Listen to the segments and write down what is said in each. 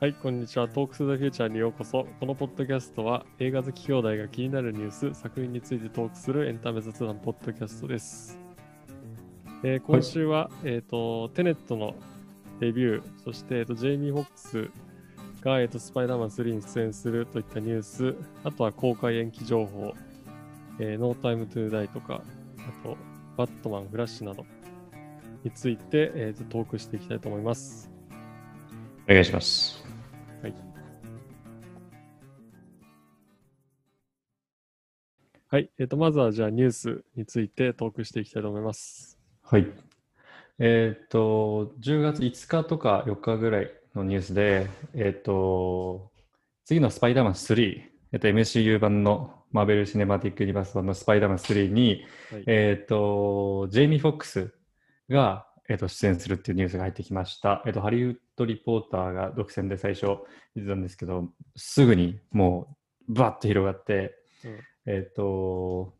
はい、こんにちは。 Talks the Future にようこそ。このポッドキャストは映画好き兄弟が気になるニュース、作品についてトークするエンタメ雑談ポッドキャストです。えー今週は、えっ、と、テネットのレビュー、そして、えーとジェイミー・フォックスが、えーとスパイダーマン3に出演するといったニュース、あとは公開延期情報、えー、ノータイム・トゥ・ダイとか、あと、バットマン、フラッシュなどについて、えーとトークしていきたいと思います。お願いします。はい。えっ、と、まずはじゃあニュースについてトークしていきたいと思います。はい。えーっと、10月5日とか4日ぐらいのニュースで、えーっと、次のスパイダーマン3、えっと、MCU 版のマーベル・シネマティック・ユニバース版のスパイダーマン3に、はい。えーっと、ジェイミー・フォックスが、えーっと、出演するっていうニュースが入ってきました。えーっと、ハリウッド・リポーターが独占で最初言ってたんですけど、すぐにもう、バッと広がって、うんえっ、と、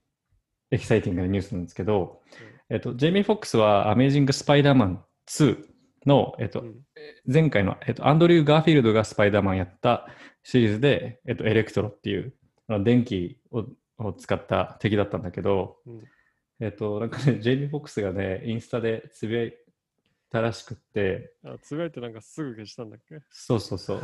エキサイティングなニュースなんですけど、えっ、と、ジェイミー・フォックスはアメージング・スパイダーマン2の、えっ、と、うん。前回の、えっ、と、アンドリュー・ガーフィールドがスパイダーマンやったシリーズで、えっ、と、エレクトロっていう、電気をを使った敵だったんだけど、うん。えっ、と、なんかね、ジェイミー・フォックスがね、インスタでつぶやいたらしくって、あ、つぶやいてなんかすぐ消したんだっけそうそうそう。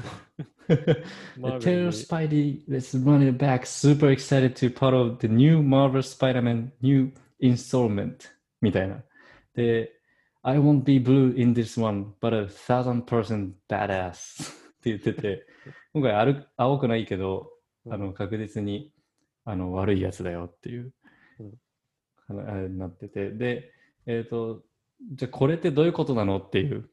Tell に Spidey, let's run it back. Super excited to part of the new Marvel Spider-Man new installment. みたいな。で、I won't be blue in this one, but a thousand percent badass. って言ってて、今回ある青くないけど、あの確実にあの悪いやつだよっていう、うんなってて、で、えっ、と、じゃあこれってどういうことなのっていう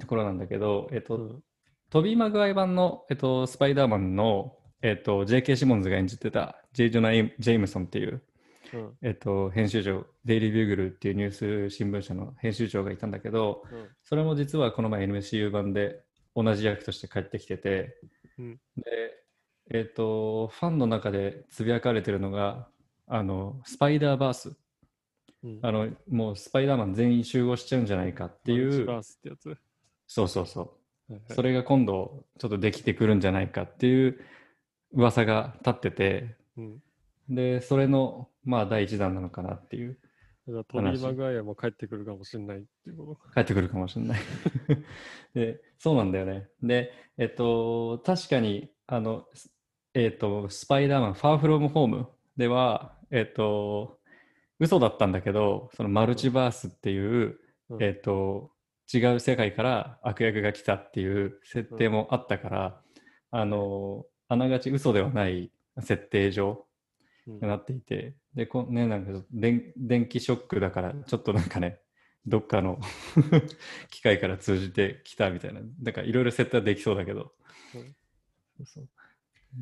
ところなんだけど、えっ、と、うんトビー・マグワイ版の、えっと、スパイダーマンの、えっと、J.K. シモンズが演じてたジェイ・ジョナ・ジェイムソンっていう、うんえっと、編集長、デイリー・ビューグルっていうニュース新聞社の編集長がいたんだけど、うんそれも実はこの前 MCU 版で同じ役として帰ってきてて、うんで、えっと、ファンの中でつぶやかれてるのが、あの、スパイダーバース。うんあの、もうスパイダーマン全員集合しちゃうんじゃないかっていう、そうそうそう。はいそれが今度ちょっとできてくるんじゃないかっていう噂が立ってて、うん。で、それのまあ第一弾なのかなっていう、じゃあトビー・マグワイアも帰ってくるかもしれないっていうこ帰ってくるかもしれない。で、そうなんだよね。で、えっと、確かに、あの、すえっと、スパイダーマン、ファーフロムホームでは、えっと、嘘だったんだけど、そのマルチバースっていう、と。うん。えっと、違う世界から悪役が来たっていう設定もあったから、あの、あながち嘘ではない設定上なっていて、で、こね、なんか電電気ショックだから、ちょっとなんかね、どっかの 機械から通じてきたみたいな、なんかいろいろ設定はできそうだけど。うん。そうそう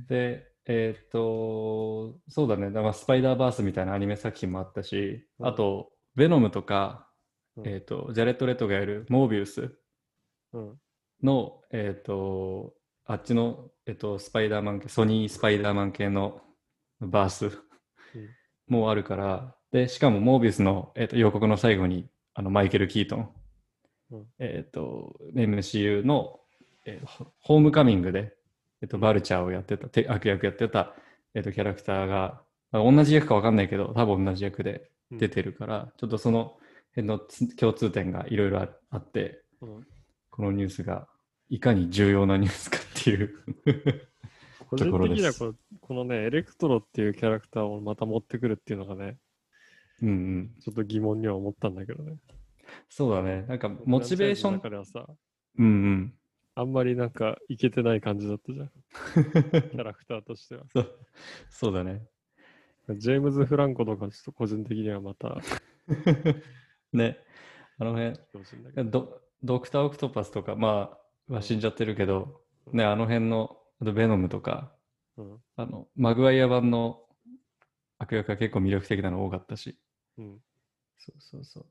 で、えーっと、そうだね、だからスパイダーバースみたいなアニメ作品もあったし、うん。あと、ベノムとか、うん。えーっと、ジャレット・レットがやるモービウスうん。の、えーっと、あっちの、えーっと、スパイダーマン系、ソニースパイダーマン系のバースもあるから、で、しかもモービウスの、えーっと予告の最後に、あのマイケル・キートン、うん。えーっと、MCU の、えーホホームカミングで、えーっと、バルチャーをやってた、て悪役やってた、えーっと、キャラクターが、あ同じ役かわかんないけど、多分同じ役でうん出てるから、ちょっとその辺のつ共通点がいろいろああって、うんこのニュースがいかに重要なニュースかっていう。個人ところです的にはこのこのね、エレクトロっていうキャラクターをまた持ってくるっていうのがね、うんうん。ちょっと疑問には思ったんだけどね。そうだね。なんか、モチベーションの中ではさ、うんうん。あんまりなんかいけてない感じだったじゃん、キャラクターとしては。そうそうだね。ジェームズ・フランコとかちょっと個人的にはまた ね。あの辺。ドドクター・オクトパスとか、まあ、は死んじゃってるけど、ね、あの辺の、あとベノムとか、うんあの、マグワイア版の悪役が結構魅力的なの多かったし。うんそうそうそう。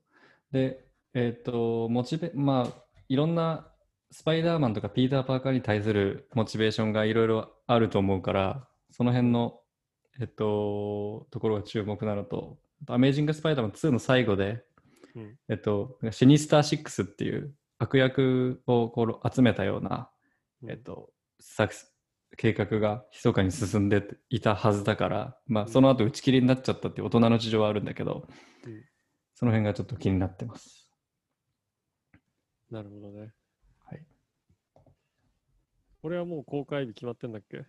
で、えっ、と、モチベ、まあ、いろんなスパイダーマンとかピーター・パーカーに対するモチベーションがいろいろあると思うから、その辺の、えっ、と、ところが注目なのと、アメージング・スパイダーマン2の最後で、うんえっと、シニスター6っていう悪役をこう集めたような、うんえっと、作計画が密かに進んでいたはずだから、まあ、うんその後打ち切りになっちゃったっていう大人の事情はあるんだけど、うんその辺がちょっと気になってます。なるほどね。はい。これはもう公開日決まってんだっけ？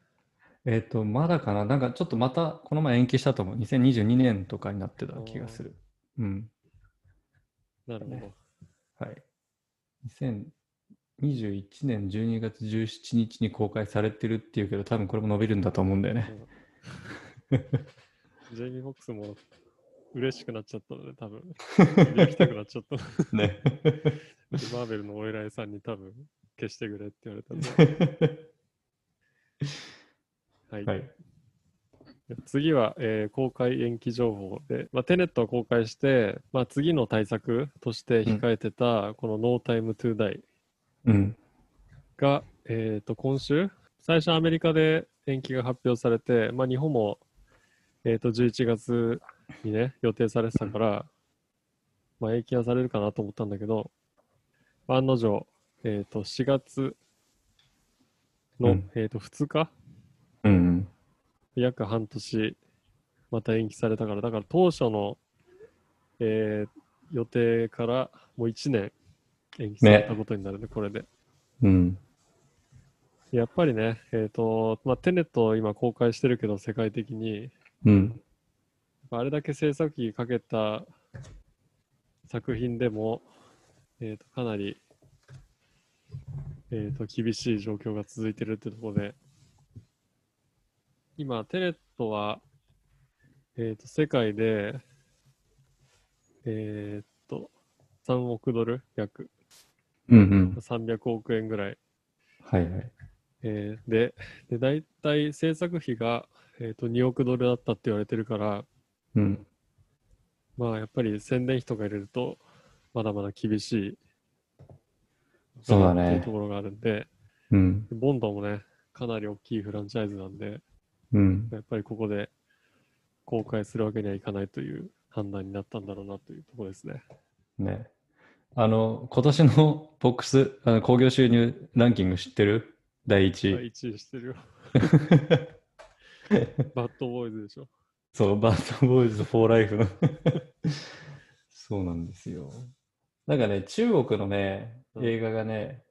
えっ、と、まだかな？なんかちょっとまたこの前延期したと思う。2022年とかになってた気がする。うん。なるほど。ねはい。2021年12月17日に公開されてるっていうけど、多分これも伸びるんだと思うんだよね。ジェイミー・フォックスも嬉しくなっちゃったので、多分 行きたくなっちゃった。ね。マーベルのお偉いさんに多分消してくれって言われたんで。はい。はい。次は、えー公開延期情報で、まあ、テネットは公開して、まあ、次の対策として控えてた、この No Time to Die うん。が、えー、と今週、最初アメリカで延期が発表されて、まあ、日本も、えー、と11月にね、予定されてたから、まあ、延期はされるかなと思ったんだけど、案の定、えー、と4月の、うんえー、と2日？うん。約半年また延期されたから、だから当初の、えー予定からもう1年延期されたことになるね、これで。うん。やっぱりね、えっ、と、まあ、テネット今公開してるけど、世界的に、うん。あれだけ制作費かけた作品でも、えー、とかなり、えー、と厳しい状況が続いてるってところで、今、テネットは、えー、と世界で、えー、と3億ドル、約うんうん。300億円ぐらいはいはい。えーで、で、大体制作費が、えー、と2億ドルだったって言われてるから、うん。まあやっぱり宣伝費とか入れると、まだまだ厳しい。そうだねっていうところがあるんで、うん。ボンドもね、かなり大きいフランチャイズなんで、うん。やっぱりここで公開するわけにはいかないという判断になったんだろうなというところですね。ね。あの、今年のボックス、あの興行収入ランキング知ってる？第1第位。1位してるよ。バッドボーイズでしょ。そう、バッドボーイズ・フォー・ライフの。そうなんですよ。なんかね、中国のね、うん映画がね、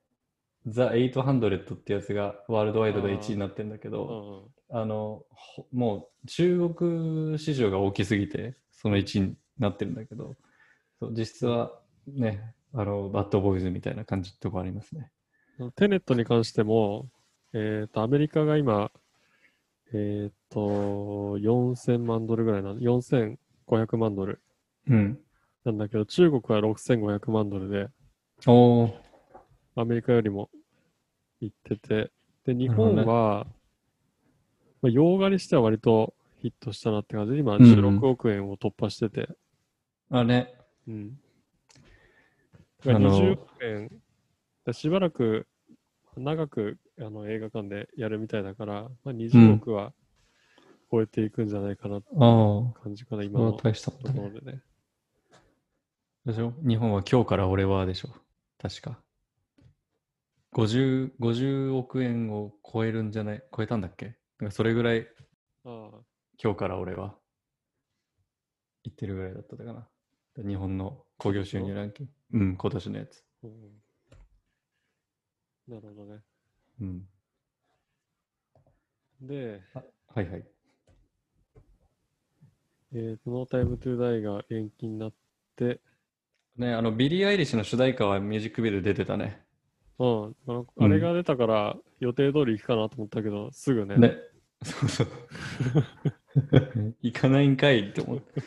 ザ・800ってやつがワールドワイドであー1位になってんだけうど、あの、ほもう中国市場が大きすぎて、その1位になってるんだけど、そう実質はね、あの、バッドボーイズみたいな感じってとこありますね。テネットに関しても、えっ、と、アメリカが今、えっ、と、4000万ドルぐらいなの、4500万ドルうん。なんだけど、中国は6500万ドルで、おー、アメリカよりも行ってて、で、日本は、まあ、洋画にしては割とヒットしたなって感じで、今うんうん。16億円を突破してて、あれ、うん。あの20億円、だしばらく長くあの映画館でやるみたいだから、まあ、20億は超えていくんじゃないかなって感じかな、こ今のところ。でね。でしょ？日本は今日から俺はでしょ確か。50、50億円を超えるんじゃない？超えたんだっけ？なんかそれぐらいああ、今日から俺は言ってるぐらいだったかな。日本の興行収入ランキング。うん、今年のやつ。うん。なるほどね。うん。で、あはいはい。えーと、ノータイムトゥーダイが延期になって、ね、あの、ビリー・アイリッシュの主題歌はミュージックビデオ出てたね。うん、あのうんあれが出たから予定通り行くかなと思ったけど、すぐね、ね。そうそう。行かないんかいって思って。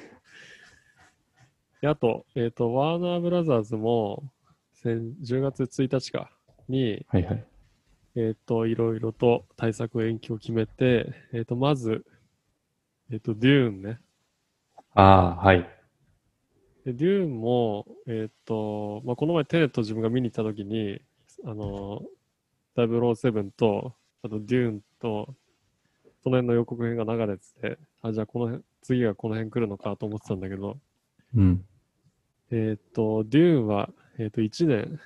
であと、えっ、と、ワーナーブラザーズも、先10月1日かに、はいはい。えっ、と、いろいろと対策延期を決めて、えっ、と、まず、えっ、と、デューンね。ああ、はい。で、デューンも、えっ、と、まあ、この前テネット自分が見に行った時に、あの、007と、あとデューンと、その辺の予告編が流れてて、あ、じゃあこの辺、次がこの辺来るのかと思ってたんだけど、うん。えっ、と、デューンは、えっ、と、1年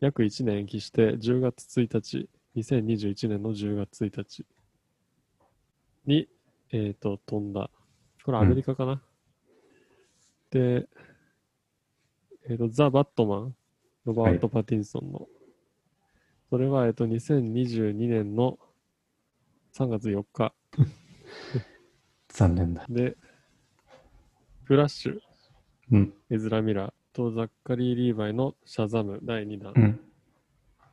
約1年延期して10月1日、2021年の10月1日に、えっ、と、飛んだ。これアメリカかな、で、えっ、と、ザ・バットマン、ロバート・パティンソンの、それは、えっ、と、2022年の3月4日残念だ。で、フラッシュ、うん。エズラ・ミラーとザッカリー・リーバイのシャザム第2弾、うん。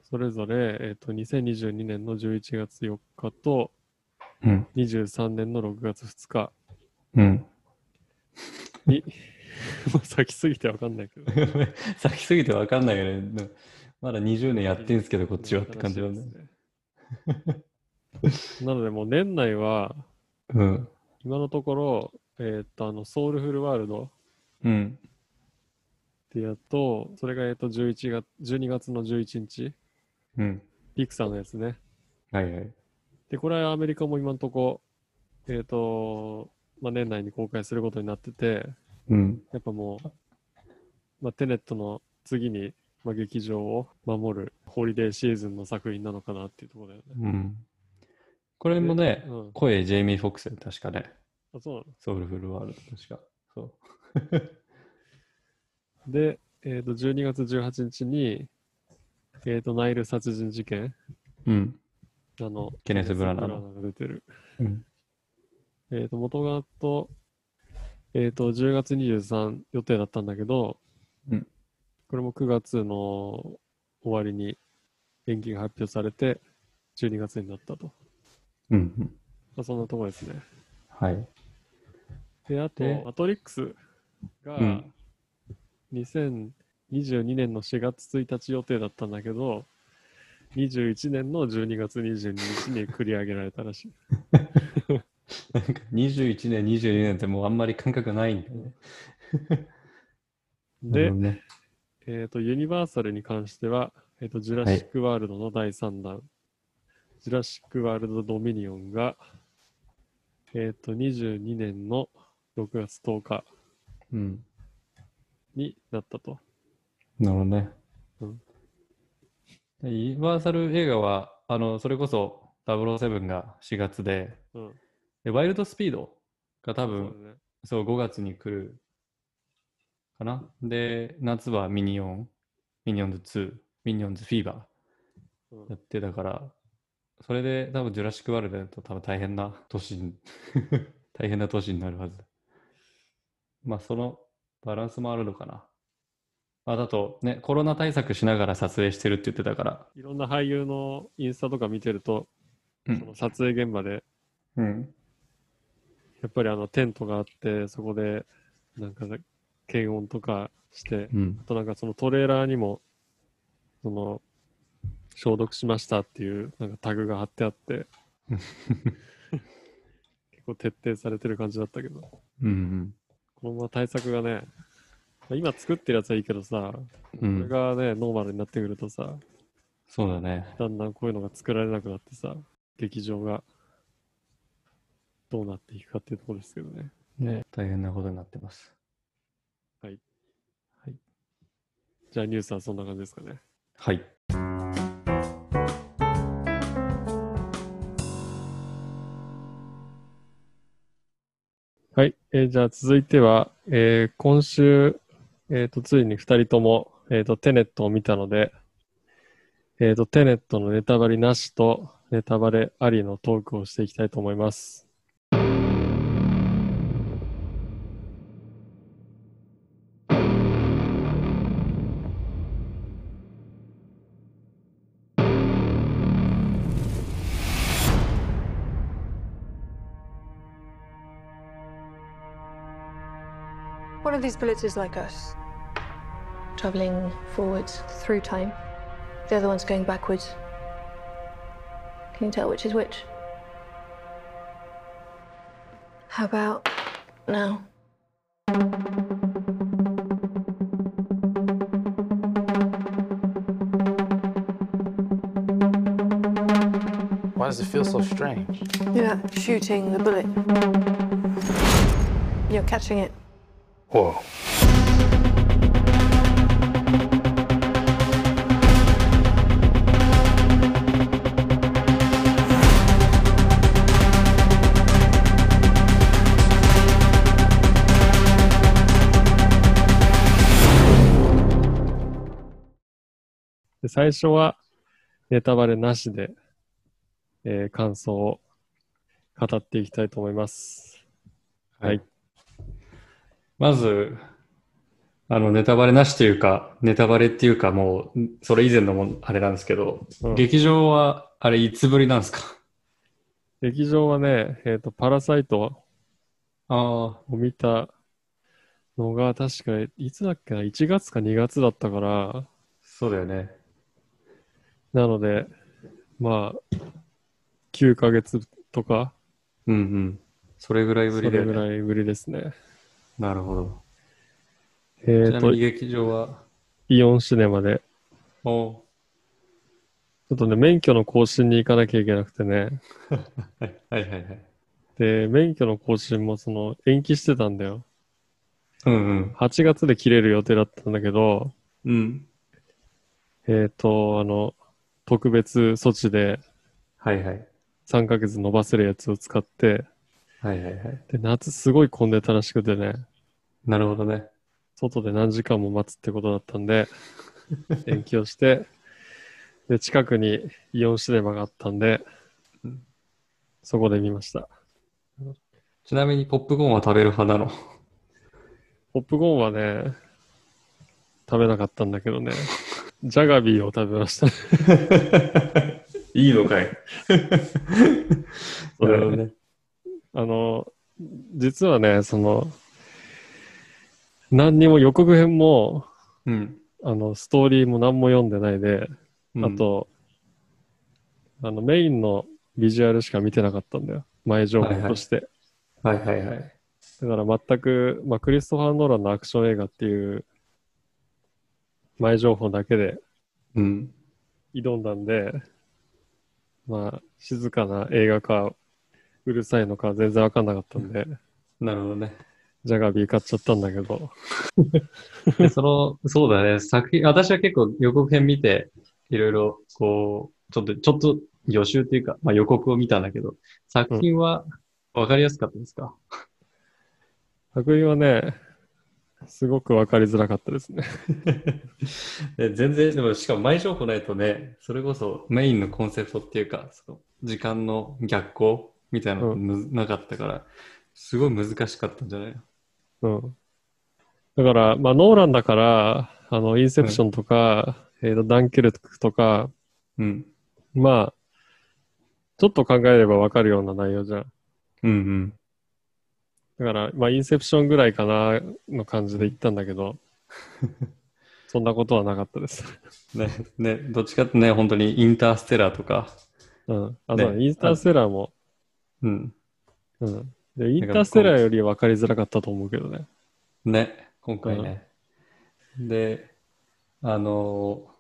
それぞれ、えっと2022年の11月4日とうん。23年の6月2日うん。に、もう先すぎてわかんないけど。先すぎてわかんないよね。まだ20年やってんすけど、こっちはって感じなんだよね。なので、もう年内は、うん。今のところ、えっと、あの、ソウルフルワールドうん。ってやと、それが、えっと、11月、12月の11日、うん。ピクサーのやつね。はいはい。で、これはアメリカも今のとこ、えっ、と、まあ、年内に公開することになってて、うん。やっぱもう、まあ、テネットの次に、まあ、劇場を守るホリデーシーズンの作品なのかなっていうところだよね。うん。これもね、うん。声ジェイミー・フォックス確かね。あ、そうなの？ソウルフルワールド、確か。そう。で、えっ、と、12月18日に、えっ、と、ナイル殺人事件、うん。あの、ケネスブラナーが出てる。うん。えっ、と、元がと、えっ、と、10月23予定だったんだけど、うんこれも9月の終わりに延期が発表されて、12月になったと。うん。うん。まあ、そんなところですね。はい。で、あとで、マトリックスがうん2022年の4月1日予定だったんだけど、21年の12月22日に繰り上げられたらしい。なんか21年、22年ってもうあんまり感覚ないんだよね。でね、えっ、と、ユニバーサルに関しては、えっ、と、ジュラシック・ワールドの第3弾、ジュラシック・ワールド・ドミニオンが、えっ、と、22年の6月10日うん。になったと。なるほどね。うんでユニバーサル映画は、あの、それこそ007が4月で、うん。でワイルドスピードが多そうね。そう、5月に来るかな。で、夏はミニオン、ミニオンズ2、ミニオンズフィーバーうんやってたから、それで多分ジュラシックワールドだと多分大変な年に、大変な年になるはず。まあそのバランスもあるのかな。まあだとね、コロナ対策しながら撮影してるって言ってたから、いろんな俳優のインスタとか見てると、うんその撮影現場で、うん。やっぱりあのテントがあって、そこで、なんか、検温とかして、うんあ。となんかそのトレーラーにも、その、消毒しましたっていう、なんかタグが貼ってあって、結構徹底されてる感じだったけど、こうんのまま対策がね、まあ今作ってるやつはいいけどさ、うん。うん。これがね、ノーマルになってくるとさ、そうだね。だんだんこういうのが作られなくなってさ、劇場がどうなっていくかっていうところですけどね。ね、大変なことになってます。じゃあニュースはそんな感じですかね。はい。はい。えーじゃあ続いては、えー今週、えっ、と、ついに2人とも、えっ、と、テネットを見たので、えっ、と、テネットのネタバレなしとネタバレありのトークをしていきたいと思います。These bullets is like us, traveling forwards through time. The other one's going backwards. Can you tell which is which? How about now? Why does it feel so strange? You're not shooting the bullet. You're catching it. Whoa. で最初はネタバレなしで、えー、感想を語っていきたいと思います。はい、はいまず、あの、ネタバレなしというか、ネタバレっていうかもう、それ以前のもんあれなんですけど、うん劇場は、あれいつぶりなんですか？劇場はね、えっ、と、パラサイトああ、を見たのが確かいつだっけな、1月か2月だったから、そうだよね。なので、まあ、9ヶ月とか、うんうん。それぐらいぶりだよね。ぐらいぶりですね。なるほど。えちなみに、劇場は、イオンシネマで、おちょっとね、免許の更新に行かなきゃいけなくてね。はいはいはいはい。で、免許の更新もその延期してたんだよ。うんうん。8月で切れる予定だったんだけど、うん。えっ、と、あの、特別措置ではいはい。3ヶ月伸ばせるやつを使って、はいはいはい。で、夏すごい混んでたらしくてね、なるほどね。外で何時間も待つってことだったんで、延期をして、で、近くにイオンシネマがあったんでうん、そこで見ました。ちなみにポップコーンは食べる派なの？ポップコーンはね、食べなかったんだけどね、ジャガビーを食べましたね。いいのかい そうだよねなるほどね。あの、実はね、その、何にも予告編も、うん。あの、ストーリーも何も読んでないで、あと、あの、メインのビジュアルしか見てなかったんだよ。前情報として。はいはいはい。だから全く、まあ、クリストファー・ノーランのアクション映画っていう前情報だけでうん。挑んだんで、まあ、静かな映画か、うるさいのか全然わかんなかったんで、なるほどね。ジャガビー買っちゃったんだけど、で その、そうだね。作品、私は結構予告編見て、いろいろ、こう、ちょっと、ちょっと予習っていうか、まあ予告を見たんだけど、作品はわかりやすかったですか、作品はね、すごくわかりづらかったですね。で 全然、でもしかも前情報ないとね、それこそメインのコンセプトっていうか、その時間の逆行みたいなのむなかったから、すごい難しかったんじゃない？うん。だから、まあ、ノーランだから、あの、インセプションとか、えーと、ダンケルクとか、うん。まあ、ちょっと考えればわかるような内容じゃん。うんうん。だから、まあ、インセプションぐらいかな、の感じで言ったんだけど、そんなことはなかったです。ね、ね、どっちかってね、本当にインターステラーとか、うん。あと、ねインターステラーも、うん。うん。で、インターステラーより分かりづらかったと思うけどね。ね、今回ね。で、あのー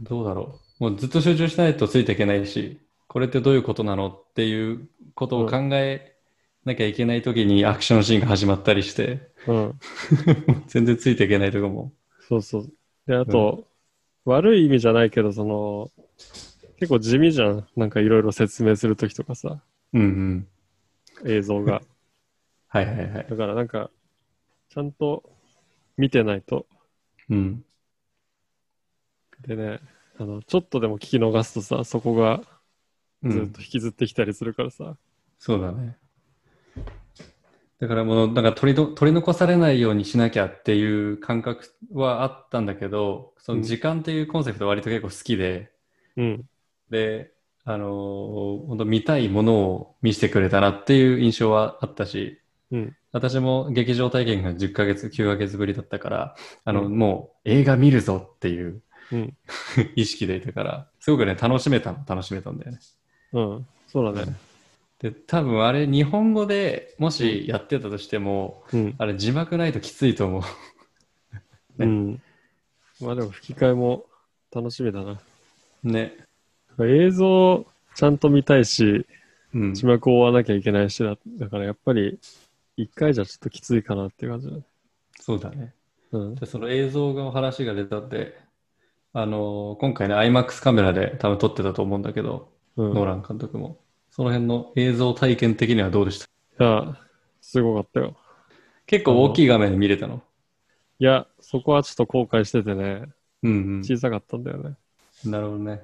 どうだろう。もうずっと集中しないとついていけないし、これってどういうことなのっていうことを考えなきゃいけないときにアクションシーンが始まったりして、うん。全然ついていけないとこも。そうそう。で、あと、悪い意味じゃないけど、その、結構地味じゃん。なんかいろいろ説明するときとかさ、うんうん。映像が。はいはいはい。だからなんか、ちゃんと見てないと。うん。でね、あの、ちょっとでも聞き逃すとさ、そこがうんずっと引きずってきたりするからさ。そうだね。だからもう、なんか取りの取り残されないようにしなきゃっていう感覚はあったんだけど、その時間っていうコンセプト割と結構好きで、うん。で、あのー本当見たいものを見せてくれたなっていう印象はあったし、うん私も劇場体験が10ヶ月、9ヶ月ぶりだったから、あの、うんもう映画見るぞっていううん。意識でいたから、すごくね、楽しめたの、楽しめたんだよね。うん。そうだね。で、多分あれ、日本語でもしやってたとしても、うん。あれ、字幕ないときついと思う。ねうん。まあでも吹き替えも楽しみだな。ね。映像ちゃんと見たいし、うん。字幕を追わなきゃいけないしだ、だからやっぱり一回じゃちょっときついかなっていう感じだね。そうだね。うん。で、その映像の話が出たって、あのー今回ね、IMAX カメラで多分撮ってたと思うんだけど、うん、ノーラン監督も。その辺の映像体験的にはどうでした？いや、すごかったよ。結構大きい画面で見れたの？いや、そこはちょっと後悔しててね。うんうん。小さかったんだよね。なるほどね。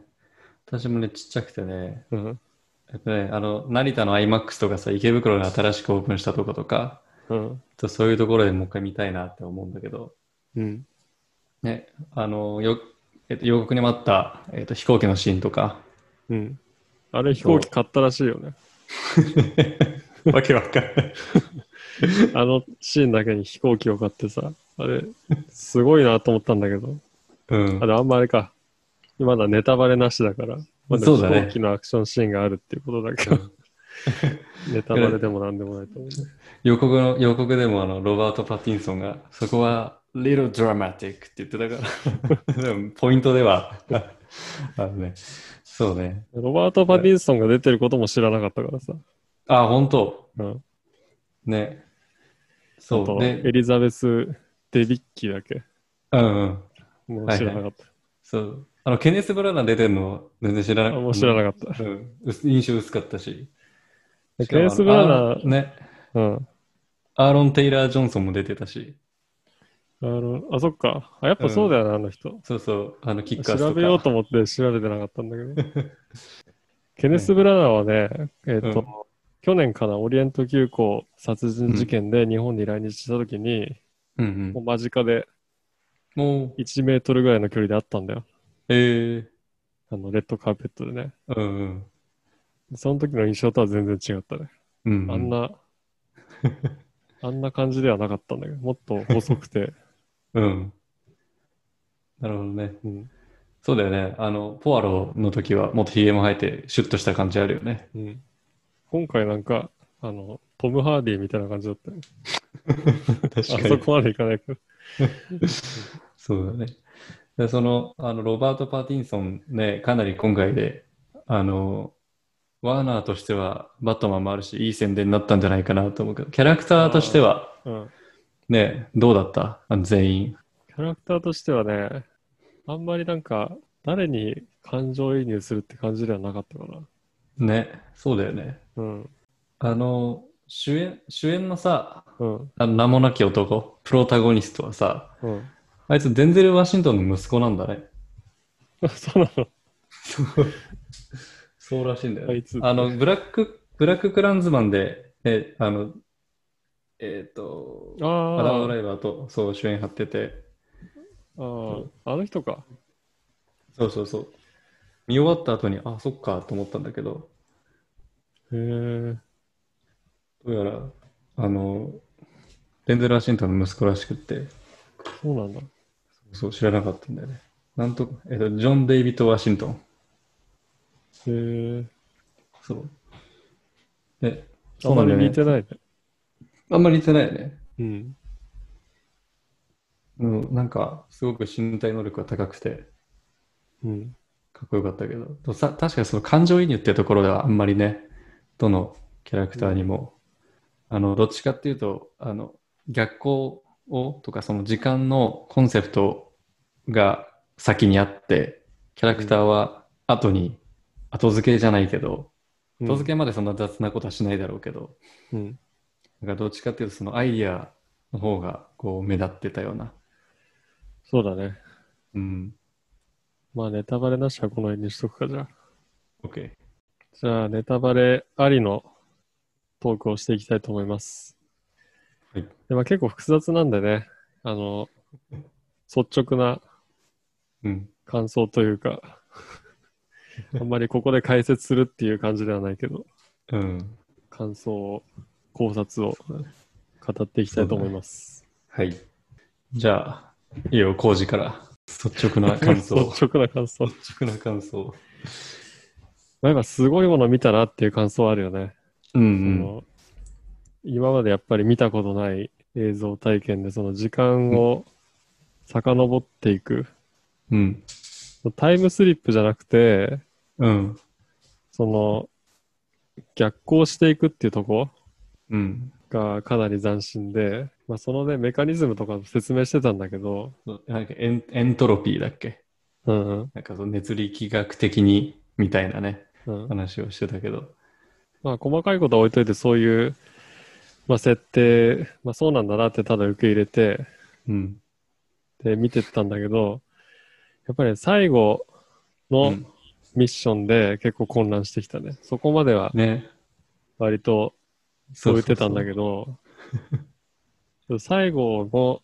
私もね、ちっちゃくてね、うん。えっとね、あの、成田の IMAX とかさ、池袋に新しくオープンしたとことか、うん。そういうところでもう一回見たいなって思うんだけど、うん。ね、あの、よ、えっと、予告にもあった、えっと、飛行機のシーンとか、うん。あれ飛行機買ったらしいよね。わけわかんない。あのシーンだけに飛行機を買ってさ、あれ、すごいなと思ったんだけど、うんあ。れあんまあれか。まだネタバレなしだから、まだ飛そうだね行機のアクションシーンがあるっていうことだけど、ネタバレでもなんでもないと思うね。予告の、予告でもあの、ロバート・パティンソンが、そこは、little dramatic って言ってたから、でもポイントでは、あのね、そうね。ロバート・パティンソンが出てることも知らなかったからさ。あ、本当うん。ね。そう。で、エリザベス・デビッキーだけ？うんうん。もう知らなかった。そう。あの、ケネス・ブラナー出てるの全然知らなあもう知らなかった。うん。薄印象薄かったし。でケネス・ブラナー、ね。うん。アーロン・テイラー・ジョンソンも出てたし。あの、あ、そっか。あやっぱそうだよな、あの人。そうそう。あの、キッカースとか。調べようと思って調べてなかったんだけど。ケネス・ブラナーはね、えっ、と、うん去年かな、オリエント急行殺人事件で日本に来日した時に、うんもう間近でうん。もう、1メートルぐらいの距離であったんだよ。ええあの、レッドカーペットでね。うんうん。その時の印象とは全然違ったね。うん、あんな、あんな感じではなかったんだけど、もっと細くて、うん。なるほどね。うん。そうだよね。あの、ポアロの時はもっとヒゲも生えてシュッとした感じあるよね。うん。今回なんか、あの、トム・ハーディみたいな感じだったよ。確あそこまでいかないけど。そうだね。でその、あの、ロバート・パティンソンね、かなり今回で、あの、ワーナーとしてはバットマンもあるし、いい宣伝になったんじゃないかなと思うけど、キャラクターとしては、うん。ね、どうだった？あの全員。キャラクターとしてはね、あんまりなんか、誰に感情移入するって感じではなかったかな。ね、そうだよね。うん。あの、主演、主演のさ、うん。あの名もなき男、プロタゴニストはさ、うん。あいつデンゼル・ワシントンの息子なんだね。あ そうなの？そうらしいんだよ、あいつあの、ブラック、ブラッククランズマンで、え、あの、えっ、と、あアダム・ドあライバーとそう主演張ってて、あー、あの人か。そうそうそう。見終わった後に、あ、そっかと思ったんだけど、へえ。どうやら、あの、デンゼル・ワシントンの息子らしくって、そうなんだ。そう、知らなかったんだよね。なんと、えっ、と、ジョン・デイビッド・ワシントン。へえ。そう。で、あまりそうんなんだよね似てないね。あんまり似てないよね。うん。うん、なんか、すごく身体能力が高くて、うん。かっこよかったけど、とさ確かにその感情移入っていうところではあんまりね、どのキャラクターにも、あの、どっちかっていうと、あの、逆光をとか、その時間のコンセプトが先にあって、キャラクターは後に、後付けじゃないけど、うん後付けまでそんな雑なことはしないだろうけど、うん。なんかどっちかっていうとそのアイディアの方がこう目立ってたような。そうだね。うん。まあ、ネタバレなしはこの辺にしとくか、じゃあ。OK。じゃあ、ネタバレありのトークをしていきたいと思います。はい。でまあ、結構複雑なんでね、あの、率直なうん。感想というか、あんまりここで解説するっていう感じではないけど、うん。感想を、考察を語っていきたいと思います。はい。じゃあ、いいよ、工事から。率直な 感想。率直な感想。率直な感想。なんかすごいもの見たなっていう感想あるよね。そうんうん。の今までやっぱり見たことない映像体験でその時間を遡っていく、うん。タイムスリップじゃなくてうん。その逆行していくっていうとこうん。がかなり斬新で、まあ、そのねメカニズムとか説明してたんだけど、なんかエンエントロピーだっけ？うんうんなんかその熱力学的にみたいなね、うん、話をしてたけど。まあ細かいことは置いといてそういう、まあ、設定、まあ、そうなんだなってただ受け入れてうん。で見てったんだけどやっぱり最後うのんミッションで結構混乱してきたね。そこまではね。割とそう言ってたんだど。けど、最後の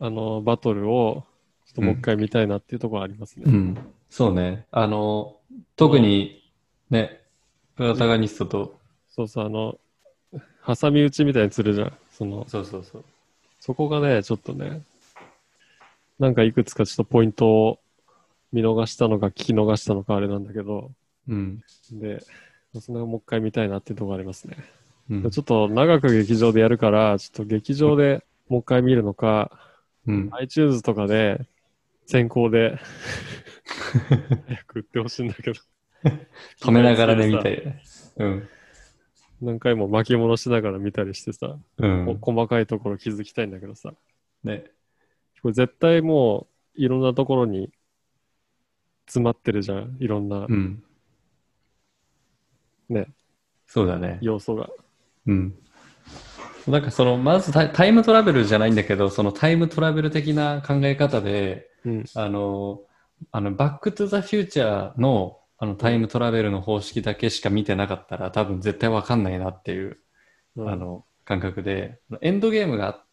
あのバトルをちょっともう一回見たいなっていうところありますね。うん。そうね。あの、特にね、プロタガニストと、そうそう、あの、挟み撃ちみたいにするじゃん。その、そうそうそう。そこがね、ちょっとね、なんかいくつかちょっとポイントを見逃したのか聞き逃したのかあれなんだけど、うん。で、それをもう一回見たいなっていうところありますね。うんちょっと長く劇場でやるから、ちょっと劇場でもう一回見るのか、うん。iTunes とかで先行で 早く売ってほしいんだけど。止めながらね、みたいな。うん。何回も巻き戻しながら見たりしてさ、うん。こ細かいところ気づきたいんだけどさ、ね。これ絶対もういろんなところに詰まってるじゃん、いろんなうん。ね、そうだね。要素が。うん。なんかその、まずタイタイムトラベルじゃないんだけど、そのタイムトラベル的な考え方で、うん。あの、あの、バックトゥザフューチャーのあのタイムトラベルの方式だけしか見てなかったら多分絶対わかんないなっていう、うんあの、感覚で、エンドゲームが、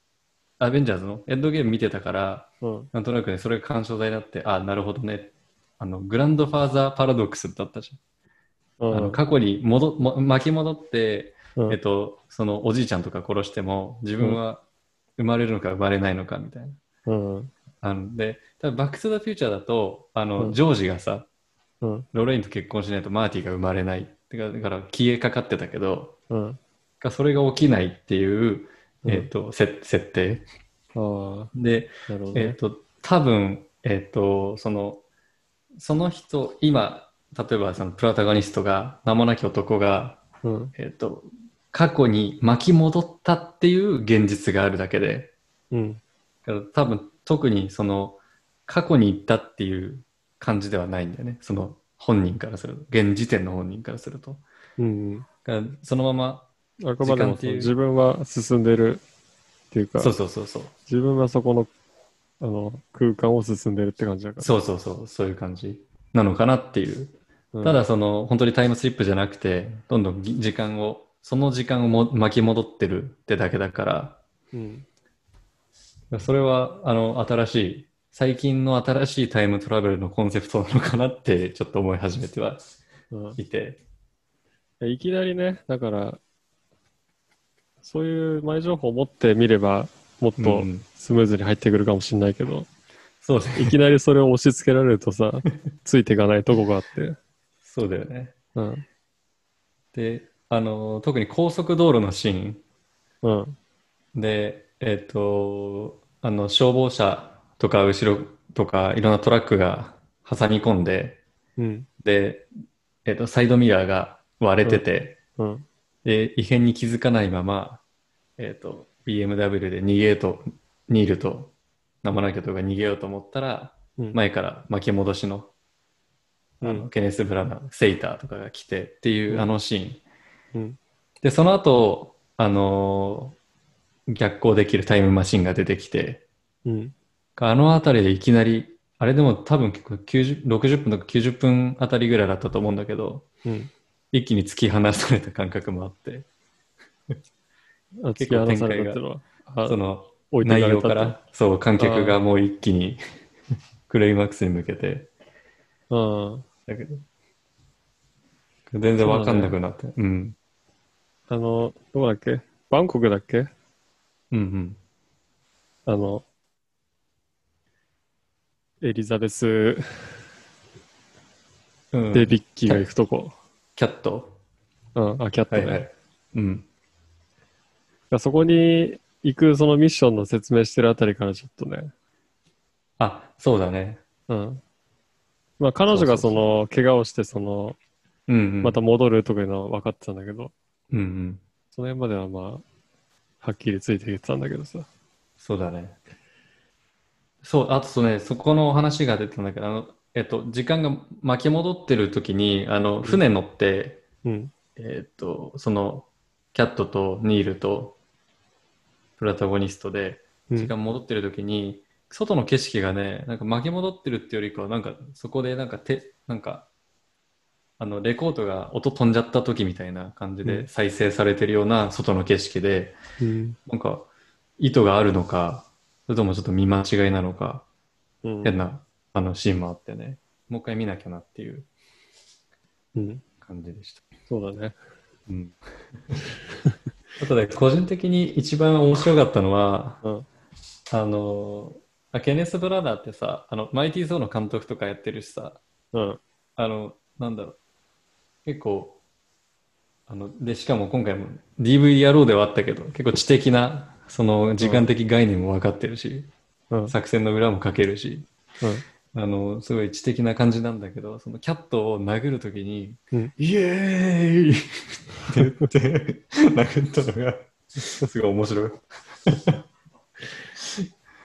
アベンジャーズのエンドゲーム見てたから、うん。なんとなくね、それが干渉剤になって、あ、なるほどね。あの、グランドファーザーパラドックスだったじゃん。うんあの過去に戻も巻き戻って、うんえっと、そのおじいちゃんとか殺しても自分は生まれるのか生まれないのかみたいな。うん。あので、多分バック・トゥ・ザ・フューチャーだと、あの、うんジョージがさ、うん。ロレインと結婚しないとマーティが生まれない。てかだから消えかかってたけど、うん。がそれが起きないっていう、うんえっと、せ設定。あで、ね。えっと、多分、えっと、その、その人、今、例えばそのプロタゴニストが、名もなき男が、うん。えっと、過去に巻き戻ったっていう現実があるだけで、うん。だから多分特にその過去に行ったっていう感じではないんだよね。その本人からすると、現時点の本人からすると。うん。だからそのまま、あくまでも時間っていう自分は進んでるっていうか、そうそうそうそう。自分はそこのあの空間を進んでるって感じだから。そうそうそう、そういう感じなのかなっていう。うんただその本当にタイムスリップじゃなくて、どんどんぎ時間を、その時間をも巻き戻ってるってだけだから、うん。それはあの新しい、最近の新しいタイムトラベルのコンセプトなのかなってちょっと思い始めてはうんいて。いきなりね、だから、そういう前情報を持ってみれば、もっとうんスムーズに入ってくるかもしれないけど、そうね。いきなりそれを押し付けられるとさ、ついていかないとこがあって。そうだよね。うん。で、あの、特に高速道路のシーンうん。で、えっ、と、あの、消防車とか後ろとかいろんなトラックが挟み込んで、うん。で、えっ、と、サイドミラーが割れてて、うん。で、異変に気づかないまま、えっ、と、BMW で逃げようと、ニールと名もなき男が逃げようと思ったら、うん。前から巻き戻しの、あのうんケネス・ブラナー、セイターとかが来てっていううんあのシーン。うん。で、その後、あのー逆行できるタイムマシンが出てきて、うん。あのあたりでいきなり、あれでも多分結構90 60分とか90分あたりぐらいだったと思うんだけど、うん。一気に突き放された感覚もあって、あ、突き放されたってのは、あその内容から、そう、観客がもう一気に クレイマックスに向けて、うん。だけど、全然わかんなくなって。うん。あの、どこだっけ？バンコクだっけ？うんうん。あの、エリザベス・うん、デビッキーが行くとこ。キャット？うん、あ、キャットね。はいはい。うん。そこに行くそのミッションの説明してるあたりからちょっとね。あ、そうだね。うん。まあ彼女がその怪我をしてそのうんうん。また戻るとかいうのは分かってたんだけど、うんうん。その辺まではまあはっきりついてきてたんだけどさ。そうだね。そう、あとね、そこの話が出てたんだけど、あの、えっと、時間が巻き戻ってる時に、あの、船乗って、うん。えっと、その、キャットとニールと、プロタゴニストで、うん時間戻ってる時に、外の景色がね、なんか巻き戻ってるってよりかは、なんかそこでなんか手、なんか、あの、レコードが音飛んじゃった時みたいな感じうんで再生されてるような外の景色で、うん。なんか意図があるのか、それともちょっと見間違いなのか、うん。変なあのシーンもあってね、もう一回見なきゃなっていううん。感じでした。そうだね。うん。あとで、個人的に一番面白かったのは、うん。あの、あケネス・ブラダーってさ、あの、マイティー・ゾーの監督とかやってるしさ、うん。あの、なんだろう、結構、あの、で、しかも今回も DVD やろうではあったけど、結構知的な、その時間的概念も分かってるし、うん。作戦の裏も書けるし、うん。あの、すごい知的な感じなんだけど、そのキャットを殴るときに、うんイエーイ って言って、殴ったのが、すごい面白い。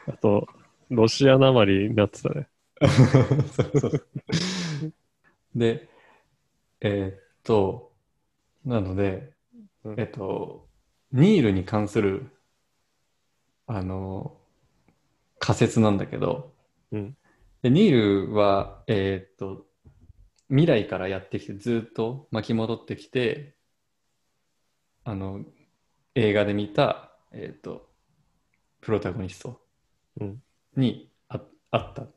あと、ロシアなまりになってたね。そうそうで、えーっと、なので、うんえっと、ニールに関する、あの、仮説なんだけど、うん。でニールは、えーっと、未来からやってきて、ずっと巻き戻ってきて、あの、映画で見た、えーっと、プロタゴニストうん。にああったっ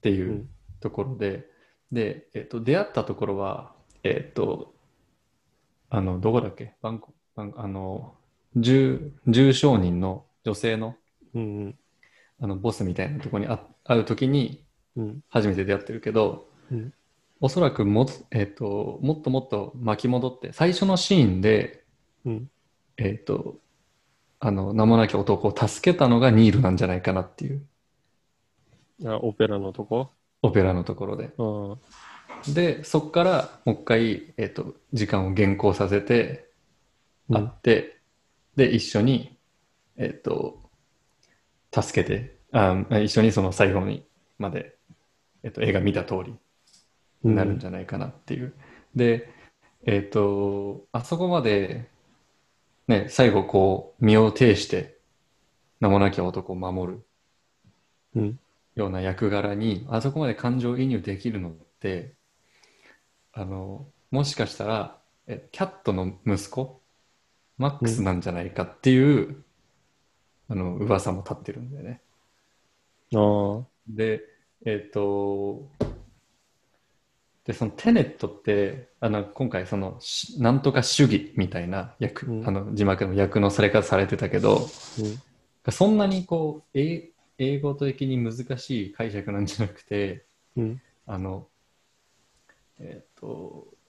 ていううん。ところで、で、えっと、出会ったところは、えっと、あの、どこだっけ？バンコ、バンあの、重、重商人の女性の、うん。あの、ボスみたいなところにあ会うときにうん。初めて出会ってるけど、うんおそらくも、えっと、もっともっと巻き戻って、最初のシーンで、うん。えっと、あの、名もなき男を助けたのがニールなんじゃないかなっていう、あ、オペラのとこ？オペラのところで。うん。で、そこからもう一回、えっと、時間を現行させて、うん会って、で、一緒に、えっと、助けて、あ一緒にその最後にまで、えっと、映画見た通りになるんじゃないかなっていう。で、えっと、あそこまで、ね、最後こう、身を挺して、名もなき男を守るうん。ような役柄にあそこまで感情移入できるのってあのもしかしたらえキャットの息子マックスなんじゃないかっていう、あの噂も立ってるんだよね。ああ。でえっ、とでそのテネットってあの今回そのしなんとか主義みたいな役、うんあの字幕の訳のされ方されてたけど、うん。そんなにこう、英英語的に難しい解釈なんじゃなくて、うん。あの、えっ、と、なんかじ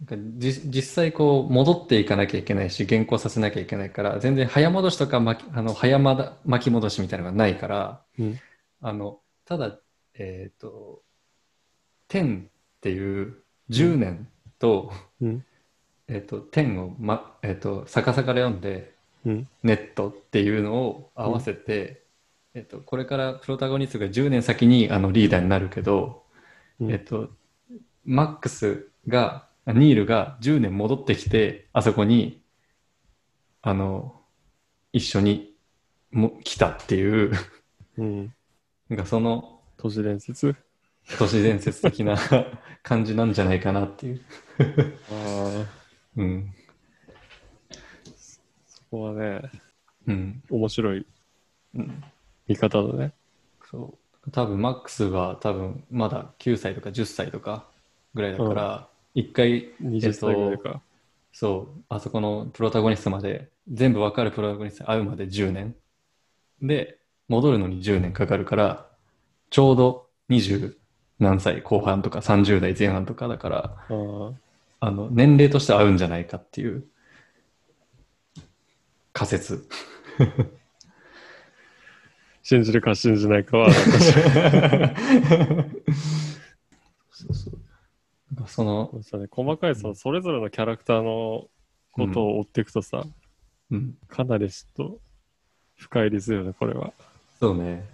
実際こう戻っていかなきゃいけないし、原稿させなきゃいけないから、全然早戻しとか巻きあの早まだ巻き戻しみたいなのがないから、うん。あの、ただ、えっ、と、10っていう10年と、うん。えっ、と、10を、ま、えっ、と、逆さから読んで、うん。ネットっていうのを合わせて、えっと、これからプロタゴニストが10年先にあのリーダーになるけど、うんえっと、マックスが、ニールが10年戻ってきて、あそこに、あの、一緒にも来たっていう、うん。なんかその都市伝説？都市伝説的な 感じなんじゃないかなっていう。ああ。うん。そこはね、うん。面白いうん見方だね。そう。多分マックスは多分まだ9歳とか10歳とかぐらいだから、一回、20歳ぐらいか。そう、あそこのプロタゴニストまで、全部わかるプロタゴニストに会うまで10年。で、戻るのに10年かかるから、ちょうど20何歳後半とか30代前半とかだから、あの、年齢として合うんじゃないかっていう仮説。信じるか信じないかは私。そうそう。その、さね、細かいさ、それぞれのキャラクターのことを追っていくとさ、うん、かなりちょっと深いですよね、これは。そうね。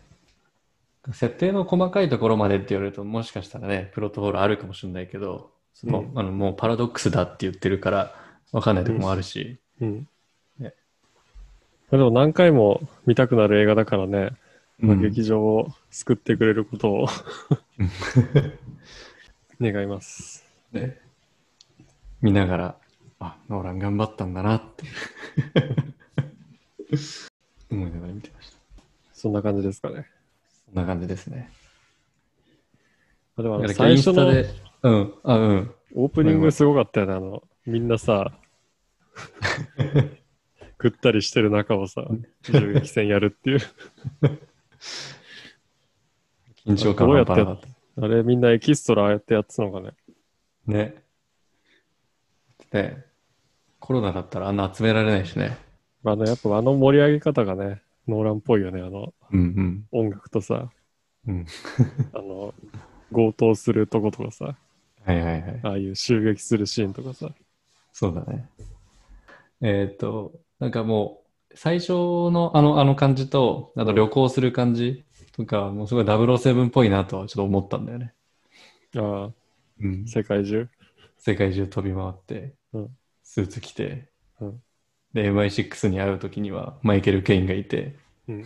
設定の細かいところまでって言われると、もしかしたらね、プロトホールあるかもしれないけど、そのうんあのもうパラドックスだって言ってるから、わかんないとこもあるし、うん。ね。でも何回も見たくなる映画だからね、うん。劇場を救ってくれることを 願います。ね、見ながら、あ、ノーラン頑張ったんだなって 思いながら見てました。そんな感じですかね。そんな感じですね。あでもあ最初のうん、あ、うん。オープニングすごかったよね。あの、みんなさ、ぐったりしてる中をさ、銃撃戦やるっていう。緊張感が半端なかった。あれみんなエキストラああやってやってたのかね。ね。ねコロナだったらあんな集められないしね。あの、やっぱあの盛り上げ方がね、ノーランっぽいよね。あの、うん音楽とさ、うん。うん。あの、強盗するとことかさ、はいはいはい。ああいう襲撃するシーンとかさ。そうだね。えっ、と、なんかもう、最初のあの、あの感じと、あと旅行する感じとか、もうすごい007っぽいなとはちょっと思ったんだよね。ああ、うん。世界中。世界中飛び回って、うんスーツ着て、うんで、MI6 に会うときにはマイケル・ケインがいて、うん。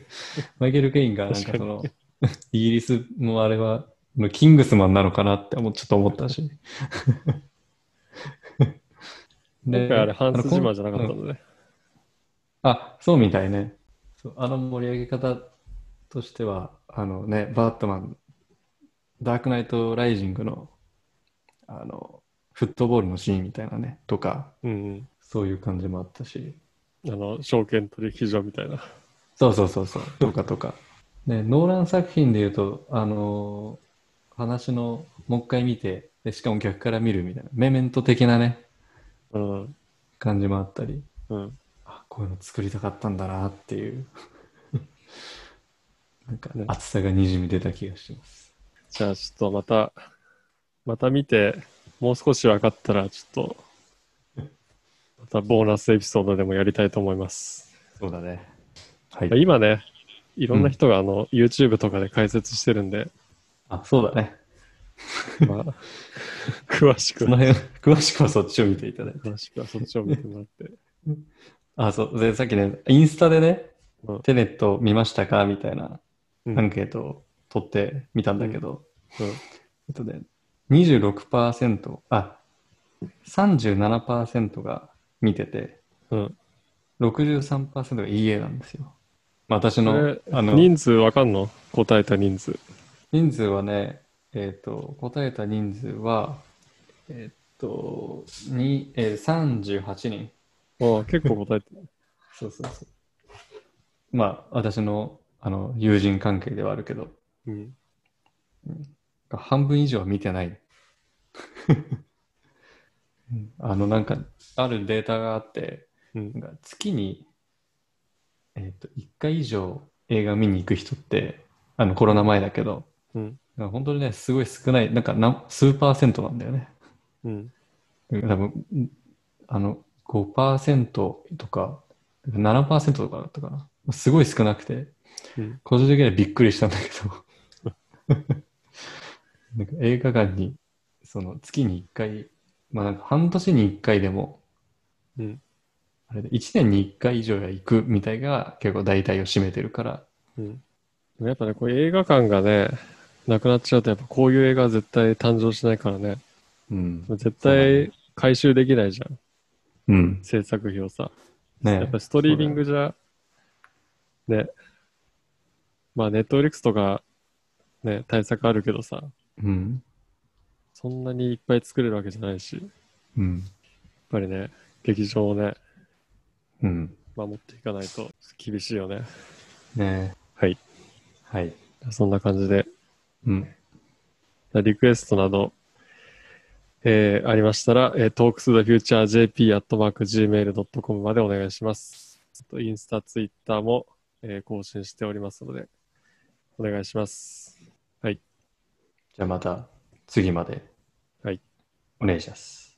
マイケル・ケインがなんかその、イギリスもあれは、キングスマンなのかなってちょっと思ったし。今回あれ、ハンス・ジマーじゃなかったうんんだね。あ、そうみたいね。そうあの盛り上げ方としては、あのね、バットマン、ダークナイト・ライジングの、あの、フットボールのシーンみたいなね、とか、うんそういう感じもあったし、うん。あの、証券取引所みたいな。そうそうそうそう、とかとか。ね、ノーラン作品で言うと、あのー話の、もう一回見て、で、しかも逆から見るみたいな、メメント的なね、うん。感じもあったり、うん。あ、こういうの作りたかったんだなっていう、なんかね、熱さがにじみ出た気がします。じゃあ、ちょっとまた、また見て、もう少し分かったら、ちょっと、またボーナスエピソードでもやりたいと思います。そうだね。はい。今ね、いろんな人があの、YouTube とかで解説してるんで、あ、そうだね。まあ、詳しくその辺、詳しくはそっちを見ていただいて。詳しくはそっちを見てもらって。あ、そう。で、さっきね、インスタでね、うんテネット見ましたか？みたいなうんアンケートを取ってみたんだけど、うんえっとね、26%、あ、37%が見てて、うん。63%がいいえなんですよ。まあ私のあの、人数わかんの？答えた人数。人数はね、えっ、と、答えた人数は、えっ、と、に、えー、38人。ああ、結構答えてる。そうそうそう。まあ、私の、あの、友人関係ではあるけど、うん。半分以上は見てない。うんあの、なんか、あるデータがあって、うんなんか月に、えっ、と、1回以上映画見に行く人って、あの、コロナ前だけど、うん。本当にね、すごい少ない、なんか何数パーセントなんだよね。うん。多分、んあの、5%とか、7%とかだったかな。すごい少なくて、うん個人的にはびっくりしたんだけど。なんか映画館に、その月に1回、まあなんか半年に1回でも、うん。あれで1年に1回以上は行くみたいが結構大体を占めてるから、うん。でもやっぱね、こう映画館がね、なくなっちゃうと、やっぱこういう映画は絶対誕生しないからね。うん。絶対回収できないじゃん。うん。制作費をさ。ねやっぱストリーミングじゃ、ね。まあ、ネットフリックスとか、ね、対策あるけどさ、うん。そんなにいっぱい作れるわけじゃないし、やっうん。ぱりね、劇場をね、うん。守っていかないと厳しいよね。ねはい。はい。そんな感じで、うん。リクエストなど、えーありましたら、えー、talksthefuturejp.gmail.com までお願いします。インスタ、ツイッターも、えー更新しておりますので、お願いします。じゃあまた次まで。はい。お願いします。